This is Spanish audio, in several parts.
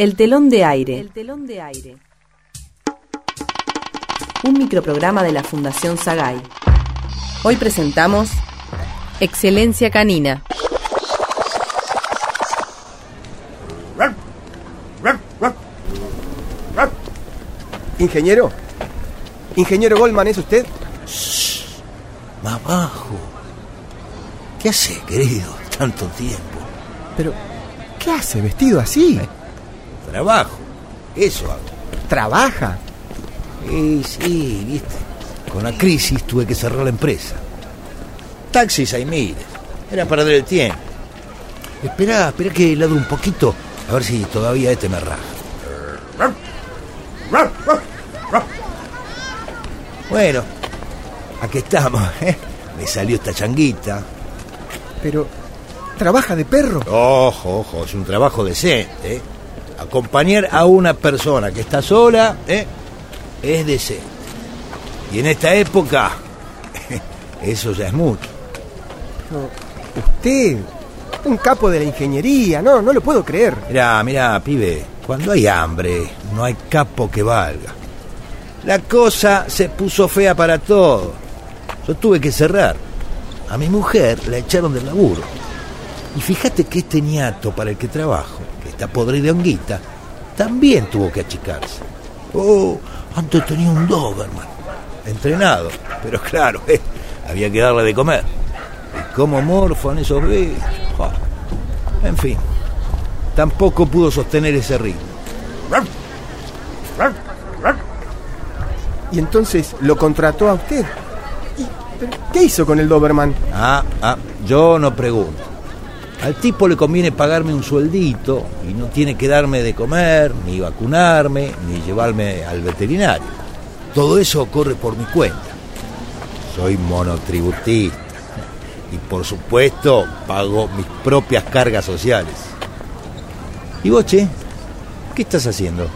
El telón de aire. El telón de aire. Un microprograma de la Fundación Sagay. Hoy presentamos Excelencia Canina. Ingeniero. Ingeniero Goldman, ¿es usted? Más bajo. ¿Qué hace, querido? Tanto tiempo. Pero, ¿qué hace vestido así? Trabajo. Eso hago. ¿Trabaja? Y sí, viste. Con la crisis tuve que cerrar la empresa. Taxis hay miles. Era para dar el tiempo. Espera, espera que ladro un poquito. A ver si todavía este me raja. Bueno, aquí estamos, ¿eh? Me salió esta changuita. Pero, ¿trabaja de perro? Ojo, ojo, es un trabajo decente, ¿eh? Acompañar a una persona que está sola, ¿eh? Es decente. Y en esta época, eso ya es mucho. Usted, un capo de la ingeniería, no, no lo puedo creer. Mirá, mirá, pibe, cuando hay hambre, no hay capo que valga. La cosa se puso fea para todo. Yo tuve que cerrar. A mi mujer la echaron del laburo. Y fíjate que este ñato para el que trabajo, que está podrido de honguita, también tuvo que achicarse. Oh, antes tenía un Doberman, entrenado, pero claro, eh, había que darle de comer. Y cómo morfan esos bichos. En fin, tampoco pudo sostener ese ritmo. Y entonces lo contrató a usted. ¿Y, pero, ¿Qué hizo con el Doberman? Ah, ah, yo no pregunto. Al tipo le conviene pagarme un sueldito y no tiene que darme de comer, ni vacunarme, ni llevarme al veterinario. Todo eso corre por mi cuenta. Soy monotributista y por supuesto pago mis propias cargas sociales. ¿Y vos, che? ¿Qué estás haciendo?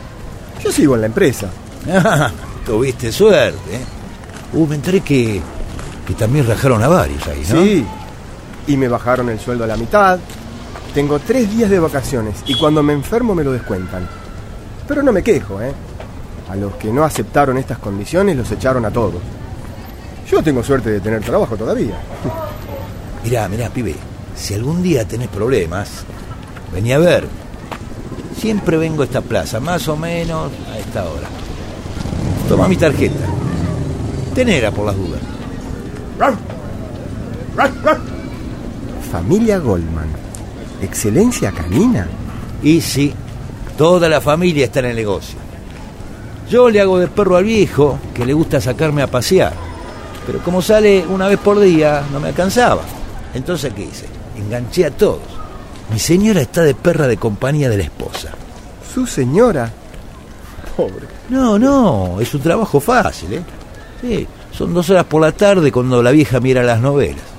Yo sigo en la empresa. Ah, tuviste suerte. ¿eh? Uh, me enteré que, que también rajaron a varios ahí, ¿no? Sí. Y me bajaron el sueldo a la mitad. Tengo tres días de vacaciones y cuando me enfermo me lo descuentan. Pero no me quejo, ¿eh? A los que no aceptaron estas condiciones los echaron a todos. Yo tengo suerte de tener trabajo todavía. Mirá, mirá, pibe, si algún día tenés problemas, vení a ver. Siempre vengo a esta plaza, más o menos a esta hora. Toma mi tarjeta. Tenera por las dudas. Familia Goldman. Excelencia canina. Y sí, toda la familia está en el negocio. Yo le hago de perro al viejo, que le gusta sacarme a pasear. Pero como sale una vez por día, no me alcanzaba. Entonces, ¿qué hice? Enganché a todos. Mi señora está de perra de compañía de la esposa. Su señora. Pobre. No, no, es un trabajo fácil, ¿eh? Sí, son dos horas por la tarde cuando la vieja mira las novelas.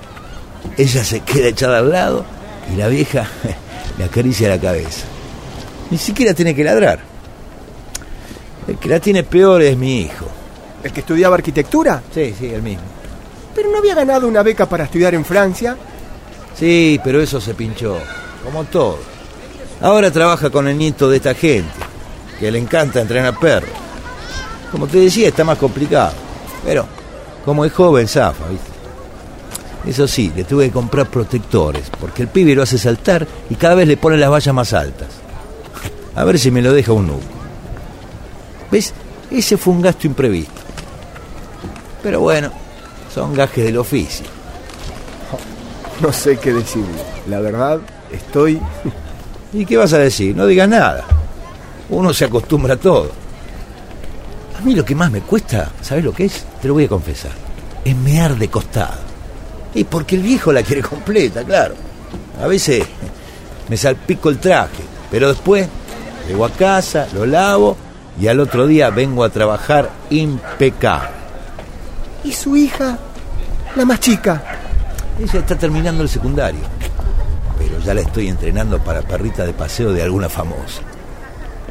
Ella se queda echada al lado y la vieja le acaricia la cabeza. Ni siquiera tiene que ladrar. El que la tiene peor es mi hijo. ¿El que estudiaba arquitectura? Sí, sí, el mismo. Pero no había ganado una beca para estudiar en Francia. Sí, pero eso se pinchó, como todo. Ahora trabaja con el nieto de esta gente, que le encanta entrenar perros. Como te decía, está más complicado. Pero, como es joven, zafa, ¿viste? Eso sí, le tuve que comprar protectores, porque el pibe lo hace saltar y cada vez le pone las vallas más altas. A ver si me lo deja un nuco. ¿Ves? Ese fue un gasto imprevisto. Pero bueno, son gajes del oficio. No sé qué decir. La verdad, estoy... ¿Y qué vas a decir? No digas nada. Uno se acostumbra a todo. A mí lo que más me cuesta, ¿sabes lo que es? Te lo voy a confesar. Es mear de costado. Y porque el viejo la quiere completa, claro. A veces me salpico el traje, pero después llego a casa, lo lavo y al otro día vengo a trabajar impecable. ¿Y su hija? La más chica. Ella está terminando el secundario, pero ya la estoy entrenando para perrita de paseo de alguna famosa.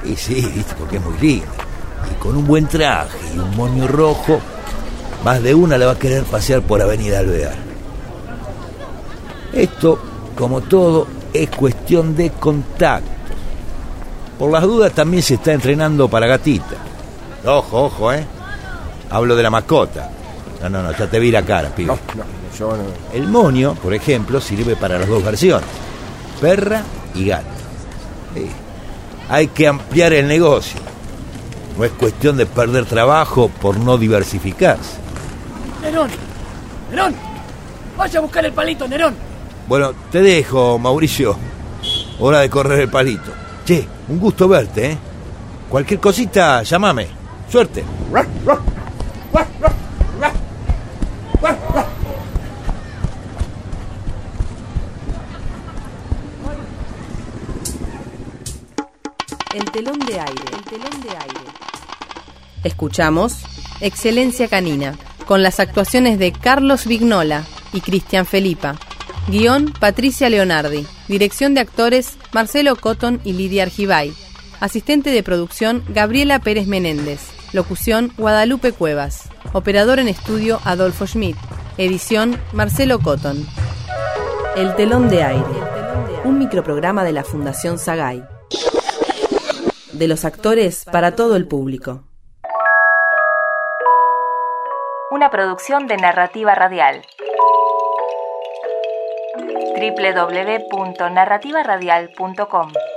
Y sí, viste, porque es muy linda. Y con un buen traje y un moño rojo, más de una la va a querer pasear por Avenida Alvear. Esto, como todo, es cuestión de contacto. Por las dudas también se está entrenando para gatita. Ojo, ojo, ¿eh? Hablo de la mascota. No, no, no, ya te vi la cara, pibe. No, no, yo no. El monio, por ejemplo, sirve para las dos versiones. Perra y gato. Sí. Hay que ampliar el negocio. No es cuestión de perder trabajo por no diversificarse. Nerón, Nerón, vaya a buscar el palito, Nerón. Bueno, te dejo, Mauricio. Hora de correr el palito. Che, un gusto verte, ¿eh? Cualquier cosita, llámame. Suerte. El telón de aire, el telón de aire. Escuchamos Excelencia Canina, con las actuaciones de Carlos Vignola y Cristian Felipa. Guión Patricia Leonardi. Dirección de actores Marcelo Cotton y Lidia Argibay. Asistente de producción Gabriela Pérez Menéndez. Locución Guadalupe Cuevas. Operador en estudio Adolfo Schmidt. Edición Marcelo Cotton. El telón de aire. Un microprograma de la Fundación Sagay. De los actores para todo el público. Una producción de narrativa radial www.narrativaradial.com